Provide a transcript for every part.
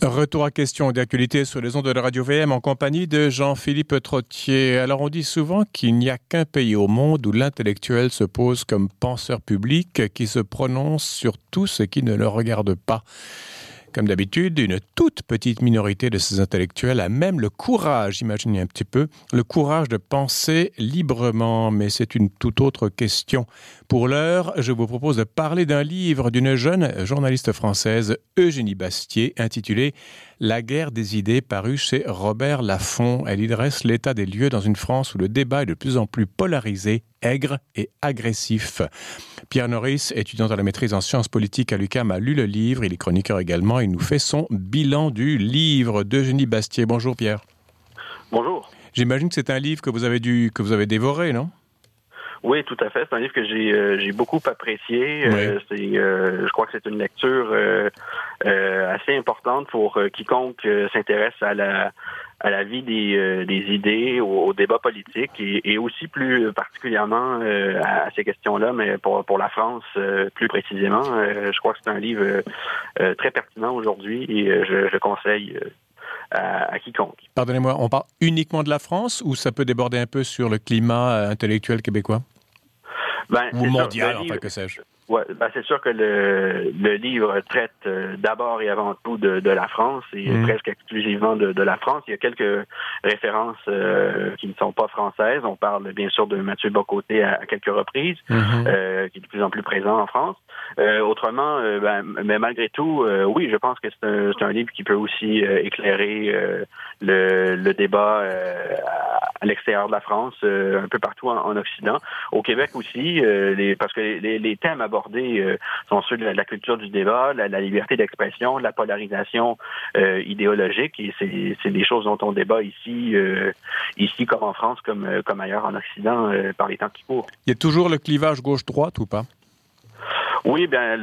Retour à question d'actualité sur les ondes de la radio VM en compagnie de Jean-Philippe Trottier. Alors on dit souvent qu'il n'y a qu'un pays au monde où l'intellectuel se pose comme penseur public qui se prononce sur tout ce qui ne le regarde pas. Comme d'habitude, une toute petite minorité de ces intellectuels a même le courage, imaginez un petit peu, le courage de penser librement, mais c'est une toute autre question. Pour l'heure, je vous propose de parler d'un livre d'une jeune journaliste française, Eugénie Bastier, intitulé La guerre des idées, paru chez Robert Laffont. Elle y dresse l'état des lieux dans une France où le débat est de plus en plus polarisé, aigre et agressif. Pierre Norris, étudiant à la maîtrise en sciences politiques à l'UCAM, a lu le livre, il est chroniqueur également, il nous fait son bilan du livre d'Eugénie Bastier. Bonjour Pierre. Bonjour. J'imagine que c'est un livre que vous avez dû, que vous avez dévoré, non? Oui, tout à fait. C'est un livre que j'ai euh, j'ai beaucoup apprécié. Euh, c'est euh, je crois que c'est une lecture assez importante pour quiconque s'intéresse à la à la vie des, des idées, au, débat politique et, et, aussi plus particulièrement à, ces questions-là, mais pour, pour la France plus précisément. je crois que c'est un livre très pertinent aujourd'hui et je, je conseille à, quiconque. Pardonnez-moi, on parle uniquement de la France ou ça peut déborder un peu sur le climat intellectuel québécois? Ben, Ou mondial, enfin, que sais-je Ouais, ben c'est sûr que le, le livre traite euh, d'abord et avant tout de, de, la France et mmh. presque exclusivement de, de, la France. Il y a quelques références euh, qui ne sont pas françaises. On parle bien sûr de Mathieu Bocoté à, à quelques reprises, mmh. euh, qui est de plus en plus présent en France. Euh, autrement, euh, ben, mais malgré tout, oui, je pense que c'est un, un, livre qui peut aussi éclairer le, le, débat à, l'extérieur de la France, un peu partout en, en, Occident. Au Québec aussi, les, parce que les, les thèmes abordés euh, sont ceux de la, culture du débat, la, liberté d'expression, la polarisation euh, idéologique. Et c'est des choses dont on débat ici, euh, ici comme en France, comme, comme ailleurs en Occident, par les temps qui courent. Il y a toujours le clivage gauche-droite ou pas? Oui, bien,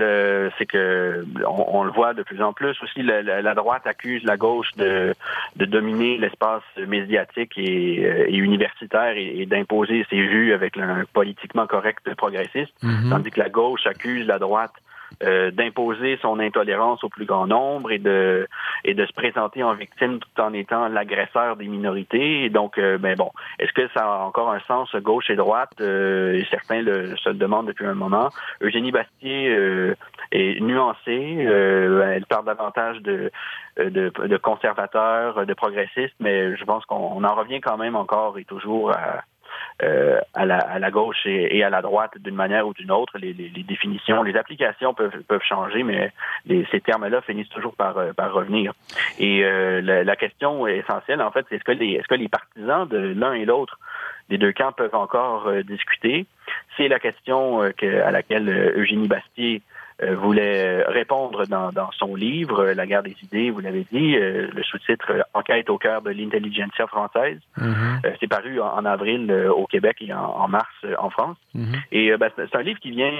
c'est que on, on, le voit de plus en plus aussi. La, la droite accuse la gauche de, de dominer l'espace médiatique et, et, universitaire et, et d'imposer ses vues avec un politiquement correct progressiste, mm -hmm. tandis que la gauche accuse la droite euh, d'imposer son intolérance au plus grand nombre et de et de se présenter en victime tout en étant l'agresseur des minorités. Donc, euh, ben bon, est-ce que ça a encore un sens gauche et droite? Euh, Certains le, se le demandent depuis un moment. Eugénie Bastier euh, est nuancée. Euh, elle parle davantage de, de, de conservateurs, de progressistes, mais je pense qu'on en revient quand même encore et toujours à euh, à, la, gauche et, à la droite d'une manière ou d'une autre. Les, définitions, les applications peuvent, peuvent changer, mais ces termes-là finissent toujours par, euh, revenir. Et euh, la, question essentielle, en fait, c'est est-ce que les, partisans de l'un et l'autre des deux camps peuvent encore discuter? C'est la question que, à laquelle Eugénie Bastier voulait répondre dans, dans, son livre La guerre des idées, vous l'avez dit, euh, le sous-titre Enquête au cœur de l'intelligentsia française. Mm -hmm. C'est paru en, en avril au Québec et en, en mars en France. Mm -hmm. Et ben, c'est un livre qui vient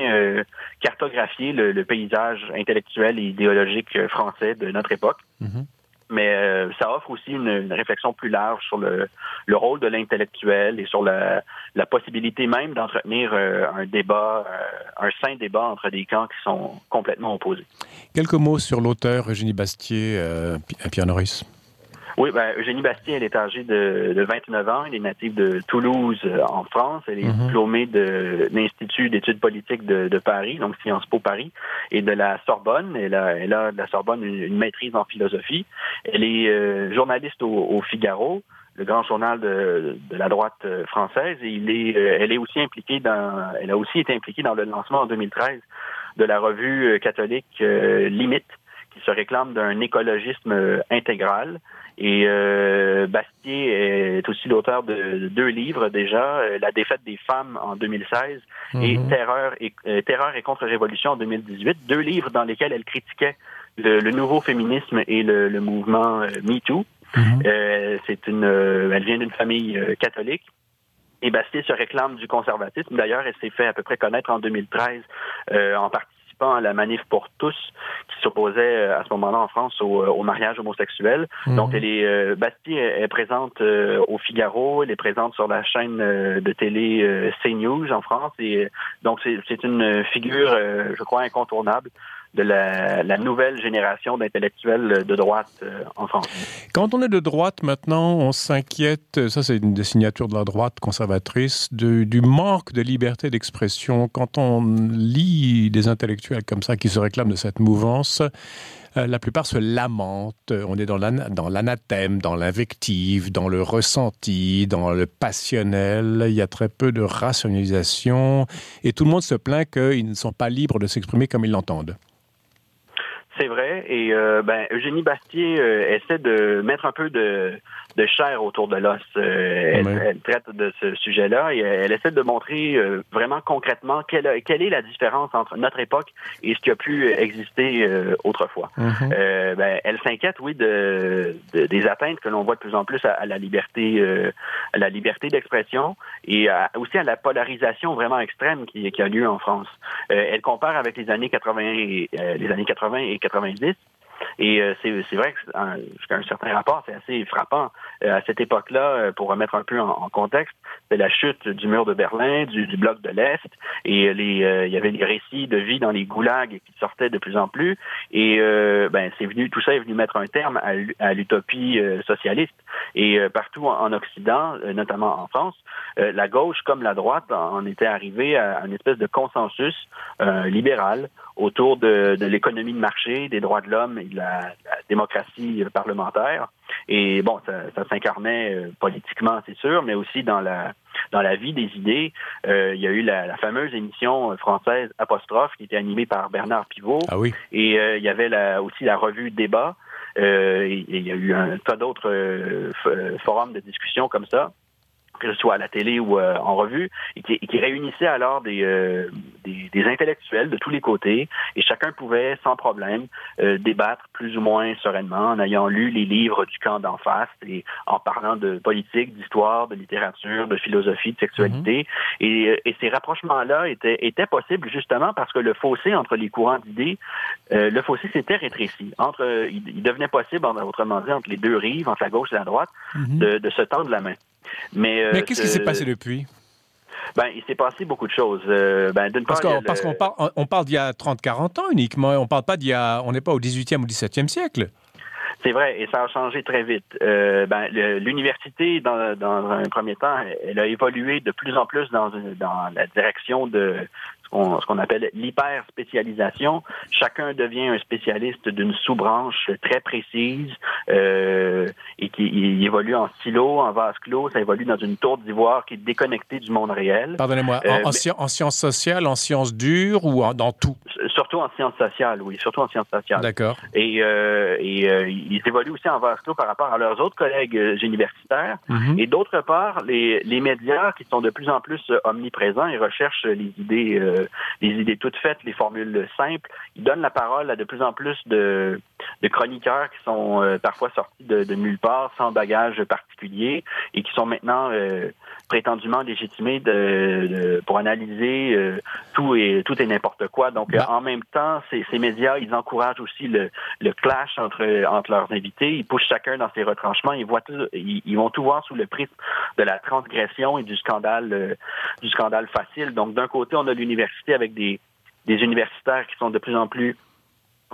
cartographier le, le, paysage intellectuel et idéologique français de notre époque. Mm -hmm mais euh, ça offre aussi une, réflexion plus large sur le, le rôle de l'intellectuel et sur la, la possibilité même d'entretenir euh, un débat, euh, un sain débat entre des camps qui sont complètement opposés. Quelques mots sur l'auteur Eugénie Bastier, Pierre Norris. Oui, ben, Eugénie Bastien, elle est âgée de, de 29 ans. Elle est native de Toulouse, euh, en France. Elle est mm -hmm. diplômée de l'Institut d'études politiques de, de, Paris, donc Sciences Po Paris, et de la Sorbonne. Elle a, elle a de la Sorbonne une, une maîtrise en philosophie. Elle est euh, journaliste au, au, Figaro le grand journal de, de la droite euh, française et il est, euh, elle est aussi impliquée dans, elle a aussi été impliquée dans le lancement en 2013 de la revue catholique euh, Limite, qui se réclame d'un écologisme intégral. Et euh, Bastier est aussi l'auteur de deux livres déjà, euh, La défaite des femmes en 2016 mm -hmm. et mhm. Terreur et euh, Terreur et contre-révolution en 2018, deux livres dans lesquels elle critiquait le, le nouveau féminisme et le, le mouvement euh, MeToo. Mm -hmm. C'est une, elle vient d'une famille catholique. Et Bastier se réclame du conservatisme. D'ailleurs, elle s'est fait à peu près connaître en 2013 en partie à la manif pour tous qui s'opposait euh, à ce moment-là en France au, euh, au mariage homosexuel. Mmh. Donc, elle est, euh, Bastille est, présente euh, au Figaro, elle est présente sur la chaîne de télé euh, CNews en France. Et donc, c'est une figure, je crois, incontournable de la, nouvelle génération d'intellectuels de droite euh, en France. Quand on est de droite maintenant, on s'inquiète, ça c'est une des signatures de la droite conservatrice, du manque de liberté d'expression. Quand on lit des intellectuels comme ça qui se réclament de cette mouvance, euh, la plupart se lamentent. On est dans l'anathème, dans l'invective, dans le ressenti, dans le passionnel. Il y a très peu de rationalisation et tout le monde se plaint qu'ils ne sont pas libres de s'exprimer comme ils l'entendent. C'est vrai. Et euh, ben, Eugénie Bastier euh, essaie de mettre un peu de, de chair autour de l'os. Euh, elle, traite de ce sujet-là et elle essaie de montrer vraiment concrètement quelle, quelle, est la différence entre notre époque et ce qui a pu exister autrefois. Mhm. ben, elle s'inquiète, oui, de, des atteintes que l'on voit de plus en plus à, la liberté, à la liberté d'expression et aussi à la polarisation vraiment extrême qui, qui a lieu en France. elle compare avec les années 80 et, les années 80 et 90. Et euh, c'est vrai que jusqu'à un certain rapport, c'est assez frappant. Euh, à cette époque-là, euh, pour remettre un peu en, contexte, c'est la chute du mur de Berlin, du, bloc de l'Est, et les, il y avait des récits de vie dans les goulags qui sortaient de plus en plus. Et ben, c'est venu, tout ça est venu mettre un terme à, l'utopie socialiste. Et partout en, Occident, notamment en France, la gauche comme la droite en était arrivée à une espèce de consensus libéral autour de, de l'économie de marché, des droits de l'homme et de la, démocratie parlementaire. Et bon, ça, ça s'incarnait euh, politiquement, c'est sûr, mais aussi dans la dans la vie des idées. Euh, il y a eu la, la, fameuse émission française Apostrophe qui était animée par Bernard Pivot. Ah oui. Et euh, il y avait la, aussi la revue Débat. Euh, et, il y a eu un tas d'autres euh, forums de discussion comme ça que ce soit à la télé ou euh, en revue, et qui, qui réunissait alors des, euh, des, des, intellectuels de tous les côtés, et chacun pouvait sans problème euh, débattre plus ou moins sereinement en ayant lu les livres du camp d'en face et en parlant de politique, d'histoire, de littérature, de philosophie, de sexualité. Mm-hmm. et, et, ces rapprochements-là étaient, étaient possibles justement parce que le fossé entre les courants d'idées, le fossé s'était rétréci. Entre, il, devenait possible, autrement dit, entre les deux rives, entre la gauche et la droite, mm-hmm. de, de se tendre la main. Mais, euh, qu'est-ce qui s'est passé depuis? Ben, il s'est passé beaucoup de choses. Euh, ben, parce qu'on parle, on parle d'il y a 30-40 ans uniquement. On parle pas d'il y a, on n'est pas au 18e ou 17e siècle. C'est vrai, et ça a changé très vite. Euh, ben, l'université, dans, un premier temps, elle a évolué de plus en plus dans, dans la direction de ce qu'on appelle l'hyper-spécialisation. Chacun devient un spécialiste d'une sous-branche très précise euh, et qui évolue en silo, en vase clos. Ça évolue dans une tour d'ivoire qui est déconnectée du monde réel. Pardonnez-moi, en, euh, sciences sociales, en sciences dures ou dans tout? Surtout en sciences sociales, oui, surtout en sciences sociales. D'accord. Et, euh, et euh, ils évoluent aussi en vase clos par rapport à leurs autres collègues euh, universitaires. Mm-hmm. Et d'autre part, les, les médias qui sont de plus en plus omniprésents et recherchent les idées euh, les idées toutes faites, les formules simples. Ils donnent la parole à de plus en plus de, de chroniqueurs qui sont parfois sortis de, de, nulle part, sans bagage particulier, et qui sont maintenant prétendument légitimés de, pour analyser tout et tout et n'importe quoi. Donc, bah. en même temps, ces, ces, médias, ils encouragent aussi le, le clash entre entre leurs invités. Ils poussent chacun dans ses retranchements. Ils voient tout, ils, vont tout voir sous le prisme de la transgression et du scandale du scandale facile. Donc, d'un côté, on a l'université avec des, des universitaires qui sont de plus en plus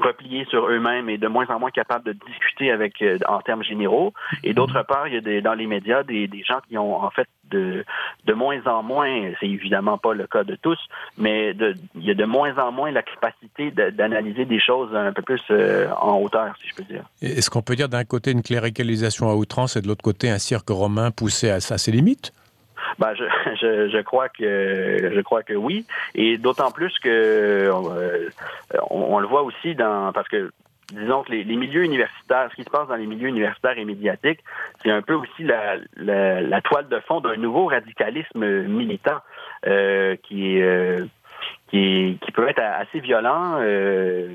repliés sur eux-mêmes et de moins en moins capables de discuter avec euh, en termes généraux. Et d'autre part, il y a des, dans les médias des, des, gens qui ont en fait de, de moins en moins, c'est évidemment pas le cas de tous, mais de, il y a de moins en moins la capacité d'analyser des choses un peu plus euh, en hauteur, si je peux dire. Est-ce qu'on peut dire d'un côté une cléricalisation à outrance et de l'autre côté un cirque romain poussé à, à ses limites? Ben, je, je, je, crois que je crois que oui, et d'autant plus que euh, on, le voit aussi dans parce que disons que les, milieux universitaires, ce qui se passe dans les milieux universitaires et médiatiques, c'est un peu aussi la, la, toile de fond d'un nouveau radicalisme militant euh, qui est euh, qui, qui, peut être assez violent euh,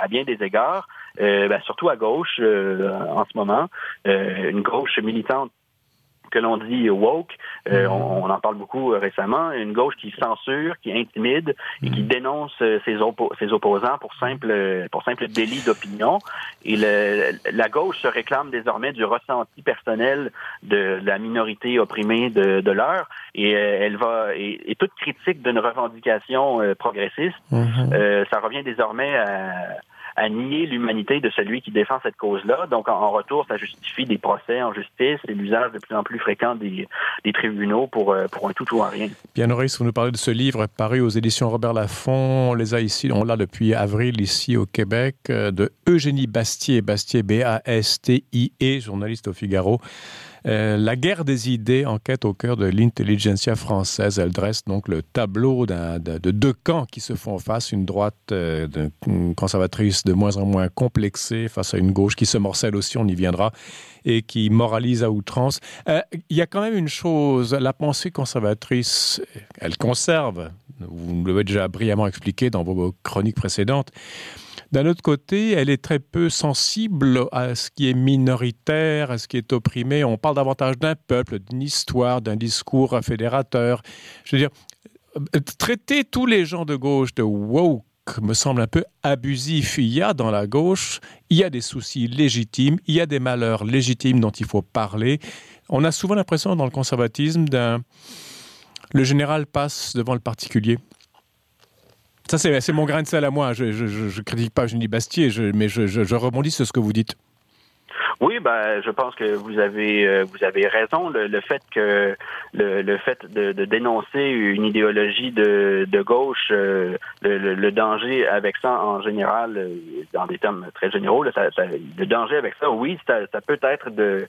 à bien des égards, euh, ben, surtout à gauche en ce moment, une gauche militante que l'on dit woke, Mhm. on, en parle beaucoup récemment, une gauche qui censure, qui intimide et qui dénonce ses, ses opposants pour simple pour simple délit d'opinion. Et la gauche se réclame désormais du ressenti personnel de la minorité opprimée de, de l'heure et elle va et, toute critique d'une revendication progressiste, mhm. ça revient désormais à à nier l'humanité de celui qui défend cette cause-là. Donc, en, retour, ça justifie des procès en justice et l'usage de plus en plus fréquent des, tribunaux pour, euh, pour un tout ou un rien. Bien, Norris, vous nous parlez de ce livre paru aux éditions Robert Laffont. On les a ici, on l'a depuis avril ici au Québec, euh, de Eugénie Bastier, Bastier B-A-S-T-I-E, journaliste au Figaro. Euh, la guerre des idées, enquête au cœur de l'intelligentsia française. Elle dresse donc le tableau de, de, deux camps qui se font face, une droite euh, conservatrice de moins en moins complexée face à une gauche qui se morcelle aussi, on y viendra, et qui moralise à outrance. Euh, il y a quand même une chose, la pensée conservatrice, elle conserve, vous l'avez déjà brillamment expliqué dans vos chroniques précédentes, d'un autre côté, elle est très peu sensible à ce qui est minoritaire, à ce qui est opprimé. On parle davantage d'un peuple, d'une histoire, d'un discours fédérateur. Je veux dire, euh, traiter tous les gens de gauche de woke me semble un peu abusif. Il y a dans la gauche, il y a des soucis légitimes, il y a des malheurs légitimes dont il faut parler. On a souvent l'impression dans le conservatisme d'un... Le général passe devant le particulier. Ça, c'est mon grain de sel à moi. Je ne critique pas Jenny Bastier, mais je, rebondis sur ce que vous dites. Oui, ben, je pense que vous avez euh, vous avez raison. Le, fait que le, fait de, dénoncer une idéologie de, gauche, euh, le, danger avec ça en général, euh, dans des termes très généraux, le danger avec ça, oui, ça, peut être de,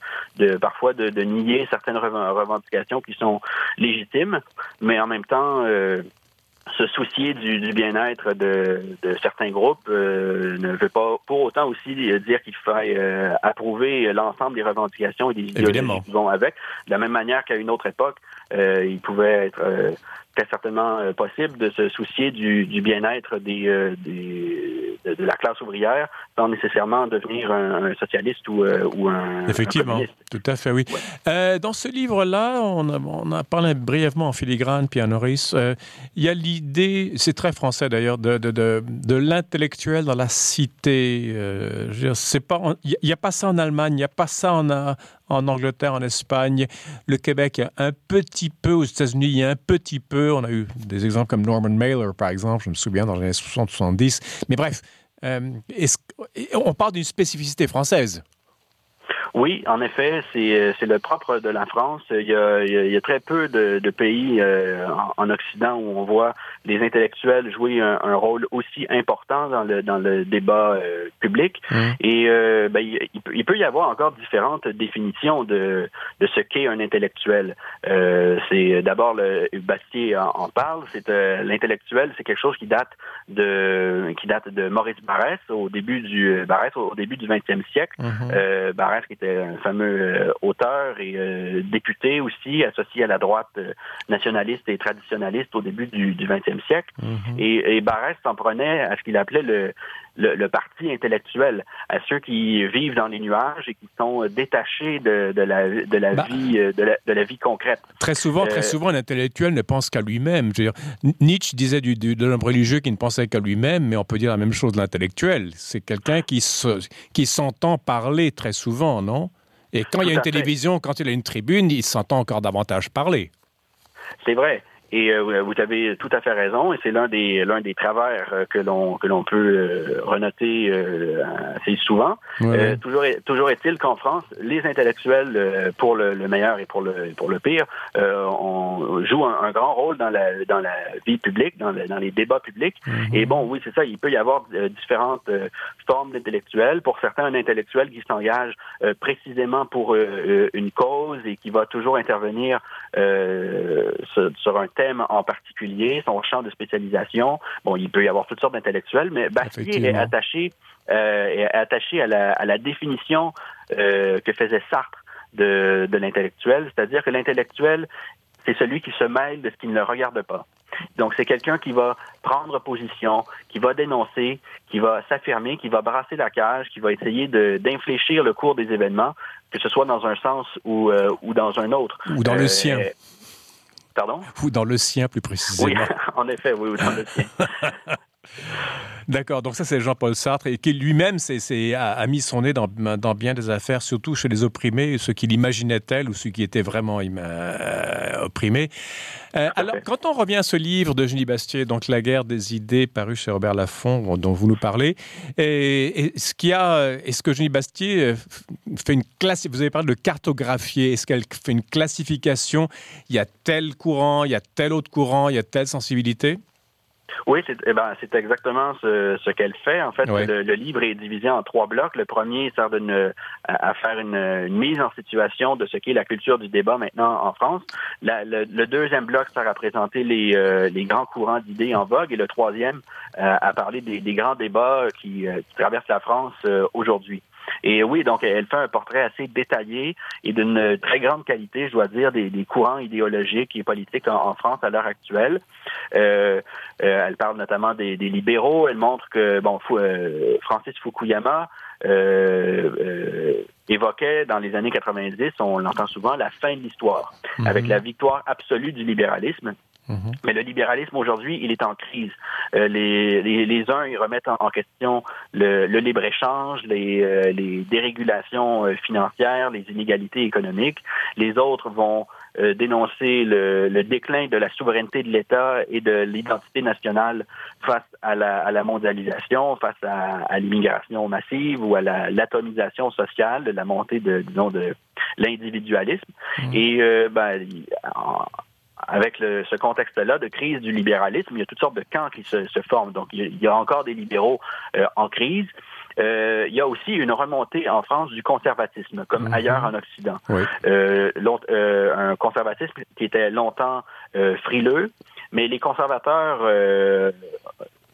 parfois de nier certaines revendications qui sont légitimes, mais en même temps se soucier du, du bien-être de, de, certains groupes euh, ne veut pas pour autant aussi dire qu'il faille euh, approuver l'ensemble des revendications et des idéologies qui vont avec. De la même manière qu'à une autre époque, euh, il pouvait être très certainement possible de se soucier du, du bien-être des, des de, la classe ouvrière sans nécessairement devenir un, socialiste ou, ou un effectivement tout à fait oui dans ce livre là on a, on a parlé brièvement en filigrane puis à Norris il y a l'idée, c'est très français d'ailleurs, de, de, de, de l'intellectuel dans la cité. Euh, il n'y a, a, pas ça en Allemagne, il n'y a pas ça en, en Angleterre, en Espagne. Le Québec, il y a un petit peu, aux États-Unis, il y a un petit peu. On a eu des exemples comme Norman Mailer, par exemple, je me souviens, dans les années 60-70. Mais bref, euh, on parle d'une spécificité française. Oui, en effet, c'est euh, le propre de la France. Il y a, il y a très peu de, de pays euh, en, Occident où on voit les intellectuels jouer un, un, rôle aussi important dans le dans le débat euh, public. Mmh. Et euh, ben, il, il, peut y avoir encore différentes définitions de de ce qu'est un intellectuel. c'est d'abord le Bastier en, en parle. C'est l'intellectuel, c'est quelque chose qui date de qui date de Maurice Barrès au début du Barrès au, début du 20e siècle. Mmh. Barrès qui était un fameux euh, auteur et euh, député aussi, associé à la droite euh, nationaliste et traditionnaliste au début du, du 20e siècle. Mm-hmm. Et, et Barrès s'en prenait à ce qu'il appelait le, le, parti intellectuel, à ceux qui vivent dans les nuages et qui sont détachés de, de la, de la bah, vie de la, de la, vie concrète. Très souvent, très souvent, un intellectuel ne pense qu'à lui-même. Nietzsche disait du, du, de l'homme religieux qui ne pensait qu'à lui-même, mais on peut dire la même chose de l'intellectuel. C'est quelqu'un qui se, qui s'entend parler très souvent, non? Et quand il y a une télévision, quand il y a une tribune, il s'entend encore davantage parler. C'est vrai. Et euh, vous avez tout à fait raison, et c'est l'un des l'un des travers euh, que l'on que l'on peut euh, renoter assez souvent. toujours est, toujours est-il qu'en France, les intellectuels, pour le, meilleur et pour le pour le pire, on joue un, grand rôle dans la dans la vie publique, dans, dans les débats publics. Mm-hmm. Et bon, oui, c'est ça. Il peut y avoir différentes formes d'intellectuels. Pour certains, un intellectuel qui s'engage précisément pour une cause et qui va toujours intervenir sur un thème en particulier, son champ de spécialisation. Bon, il peut y avoir toutes sortes d'intellectuels, mais Bastier est attaché, euh, est attaché à la, à la définition euh, que faisait Sartre de, de l'intellectuel, c'est-à-dire que l'intellectuel, c'est celui qui se mêle de ce qui ne le regarde pas. Donc, c'est quelqu'un qui va prendre position, qui va dénoncer, qui va s'affirmer, qui va brasser la cage, qui va essayer d'infléchir le cours des événements, que ce soit dans un sens ou, ou dans un autre. Ou dans le sien. Pardon? Ou dans le sien, plus précisément. Oui, en effet, oui, ou dans le sien. D'accord, donc ça c'est Jean-Paul Sartre et qui lui-même a, mis son nez dans, bien des affaires, surtout chez les opprimés, ceux qu'il imaginait tels ou ceux qui étaient vraiment euh, opprimés. Euh, alors, quand on revient à ce livre de Genis Bastier, donc La guerre des idées, paru chez Robert Laffont, dont vous nous parlez, et, ce qu'il a, est-ce que Genis Bastier euh, fait une classe, vous avez parlé de cartographier, est-ce qu'elle fait une classification? Il y a tel courant, il y a tel autre courant, il y a telle sensibilité? Oui, c'est eh ben, exactement ce, ce qu'elle fait. En fait, le, livre est divisé en trois blocs. Le premier sert à, faire une, mise en situation de ce qu'est la culture du débat maintenant en France. le, deuxième bloc sert à présenter les, euh, les grands courants d'idées en vogue. Et le troisième, euh, à parler des, des, grands débats qui, euh, qui traversent la France aujourd'hui. Et oui, donc elle fait un portrait assez détaillé et d'une très grande qualité, je dois dire, des, courants idéologiques et politiques en, France à l'heure actuelle. Euh, euh, elle parle notamment des, libéraux. Elle montre que bon, euh, Francis Fukuyama évoquait dans les années 90, on l'entend souvent, la fin de l'histoire, mhm. avec la victoire absolue du libéralisme. Mhm. Mais le libéralisme aujourd'hui, il est en crise. Euh, les, les, les, uns, ils remettent en, question le, le libre-échange, les, euh, les dérégulations euh, financières, les inégalités économiques. Les autres vont dénoncer le, le, déclin de la souveraineté de l'État et de l'identité nationale face à la, à la mondialisation, face à, à l'immigration massive ou à l'atomisation sociale, la montée de, disons, de l'individualisme. Mhm. Et ben, avec ce contexte-là de crise du libéralisme, il y a toutes sortes de camps qui se, forment. Donc, il y a encore des libéraux euh, en crise. Euh, il y a aussi une remontée en France du conservatisme, comme mhm. ailleurs en Occident. Euh, un conservatisme qui était longtemps frileux, mais les conservateurs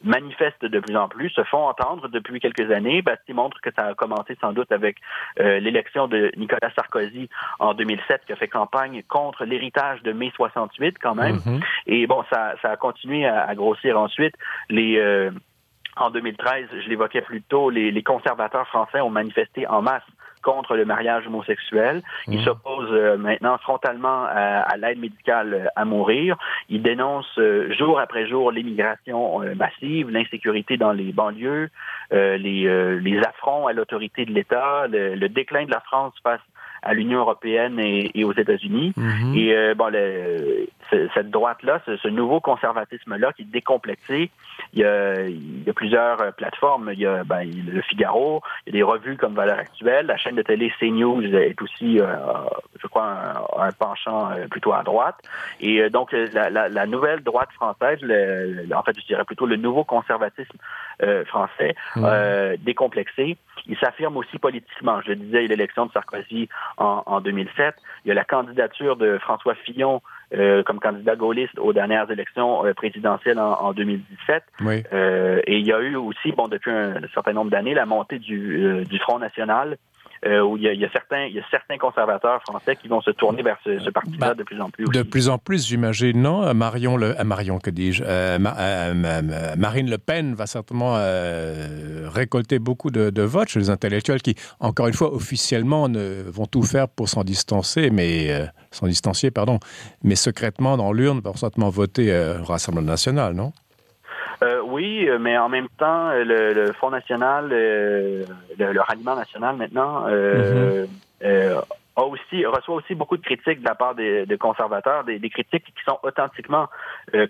manifestent de plus en plus, se font entendre depuis quelques années. Bastille montre que ça a commencé sans doute avec euh, l'élection de Nicolas Sarkozy en 2007, qui a fait campagne contre l'héritage de mai 68 quand même. Mm-hmm. Et bon, ça, ça a continué à, grossir ensuite. Les euh, en 2013, je l'évoquais plus tôt, les, les conservateurs français ont manifesté en masse contre le mariage homosexuel. Il mmh. s'oppose euh, maintenant frontalement à, l'aide médicale euh, à mourir. Il dénonce euh, jour après jour l'immigration massive, l'insécurité dans les banlieues, les, les affronts à l'autorité de l'État, le, déclin de la France face à l'Union européenne et, aux États-Unis. Mmh. Et bon, le, cette droite-là, ce, nouveau conservatisme-là qui est décomplexé, il y a, il y a plusieurs euh, plateformes. Il y a ben, le Figaro, il y a des revues comme Valeurs Actuelles. La chaîne de télé CNews est aussi, euh, je crois, un, penchant euh, plutôt à droite. Et donc, la, la, la, nouvelle droite française, le, en fait, je dirais plutôt le nouveau conservatisme français, mmh. décomplexé, il s'affirme aussi politiquement. Je le disais, l'élection de Sarkozy en, en 2007. Il y a la candidature de François Fillon euh, comme candidat gaulliste aux dernières élections euh, présidentielles en, 2017. Euh, et il y a eu aussi, bon, depuis un, certain nombre d'années, la montée du, du Front national euh, où il y, a, certains, il y a certains conservateurs français qui vont se tourner vers ce, parti-là bah, de plus en plus. De plus en plus, j'imagine, non? Marion, le, Marion, que dis-je? Marine Le Pen va certainement récolter beaucoup de, de, votes chez les intellectuels qui, encore une fois, officiellement, ne, vont tout faire pour s'en distancer, mais s'en distancier, pardon, mais secrètement dans l'urne pour certainement voter euh, au Rassemblement national, non? Euh, oui, mais en même temps, le, Front national, le, ralliement national maintenant, euh, mm-hmm. a aussi, reçoit aussi beaucoup de critiques de la part des, conservateurs, des, critiques qui sont authentiquement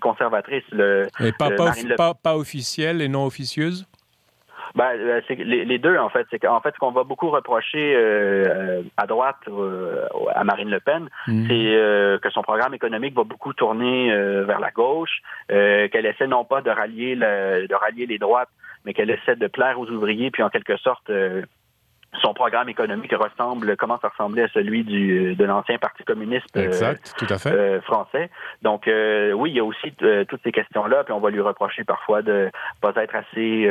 conservatrices. Le, et pas, pas, pas officielles et non officieuses? Ben, euh, c'est les, deux en fait. C'est qu'en fait, ce qu'on va beaucoup reprocher euh, à droite euh, à Marine Le Pen, mhm. c'est que son programme économique va beaucoup tourner vers la gauche, qu'elle essaie non pas de rallier le, de rallier les droites, mais qu'elle essaie de plaire aux ouvriers, puis en quelque sorte son programme économique ressemble, commence à ressembler à celui du, de l'ancien Parti communiste exact, tout à fait. Euh, français. Donc euh, oui, il y a aussi euh, toutes ces questions-là, puis on va lui reprocher parfois de pas être assez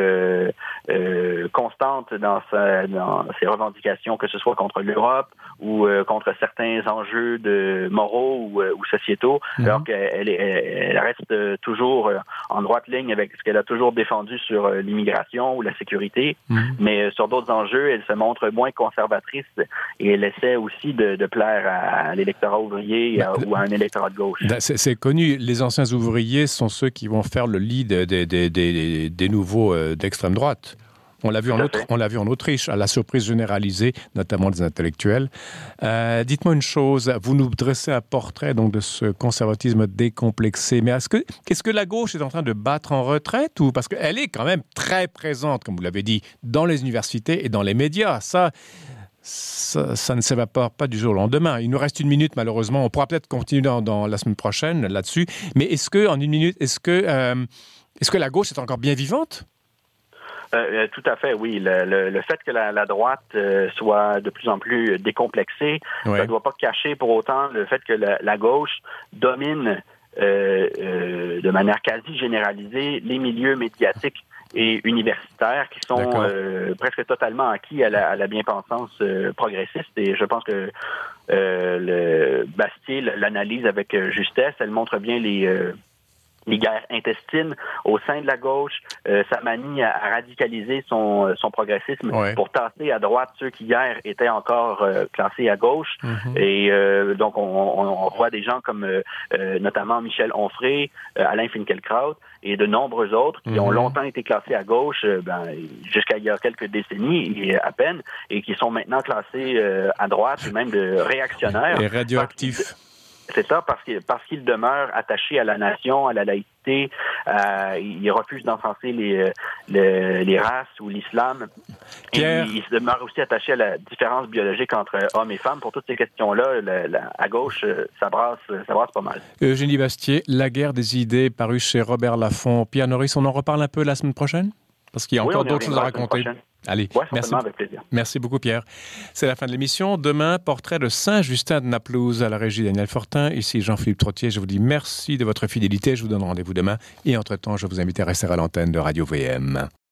constante dans, sa, dans ses revendications, que ce soit contre l'Europe ou contre certains enjeux de moraux ou, ou sociétaux, mhm. alors qu'elle elle reste toujours en droite ligne avec ce qu'elle a toujours défendu sur l'immigration ou la sécurité, mhm. mais sur d'autres enjeux, elle se montre moins conservatrice et elle essaie aussi de, plaire à, l'électorat ouvrier ben, ou à un électorat de gauche. Ben, c'est connu, les anciens ouvriers sont ceux qui vont faire le lit des, nouveaux euh, d'extrême droite. On l'a vu, en on l'a vu en Autriche, à la surprise généralisée, notamment des intellectuels. Euh, dites-moi une chose, vous nous dressez un portrait donc de ce conservatisme décomplexé, mais est-ce que, qu'est-ce que la gauche est en train de battre en retraite ou parce qu'elle est quand même très présente, comme vous l'avez dit, dans les universités et dans les médias. Ça, ça, ne s'évapore pas du jour au lendemain. Il nous reste une minute, malheureusement. On pourra peut-être continuer dans, la semaine prochaine là-dessus. Mais est-ce que, en une minute, est-ce que, euh, est-ce que la gauche est encore bien vivante? Euh, euh, tout à fait, oui. Le, fait que la, droite euh, soit de plus en plus décomplexée, ça ne doit pas cacher pour autant le fait que la, gauche domine de manière quasi généralisée les milieux médiatiques et universitaires qui sont presque totalement acquis à la, à la bien-pensance progressiste. Et je pense que le Bastier l'analyse avec justesse. Elle montre bien les les guerres intestines au sein de la gauche, euh, sa manie à, radicaliser son, euh, son progressisme pour tasser à droite ceux qui hier étaient encore euh, classés à gauche. Mhm. Et donc on, on, voit des gens comme notamment Michel Onfray, Alain Finkielkraut et de nombreux autres qui ont mhm. longtemps été classés à gauche, ben, jusqu'à il y a quelques décennies à peine, et qui sont maintenant classés à droite, et même de réactionnaires. Et radioactifs. C'est ça, parce qu'il parce qu'il demeure attaché à la nation, à la laïcité. Euh, il refuse d'enfoncer les, les, les, races ou l'islam. Il, demeure aussi attaché à la différence biologique entre hommes et femmes. Pour toutes ces questions-là, à gauche, ça brasse, ça brasse pas mal. Eugénie Bastier, La guerre des idées, paru chez Robert Laffont. Pierre Norris, on en reparle un peu la semaine prochaine? Parce qu'il y a encore d'autres choses à raconter. Allez, merci. Merci beaucoup, Pierre. C'est la fin de l'émission. Demain, portrait de Saint-Justin de Naplouse à la régie Daniel Fortin. Ici Jean-Philippe Trottier. Je vous dis merci de votre fidélité. Je vous donne rendez-vous demain. Et entre-temps, je vous invite à rester à l'antenne de Radio VM.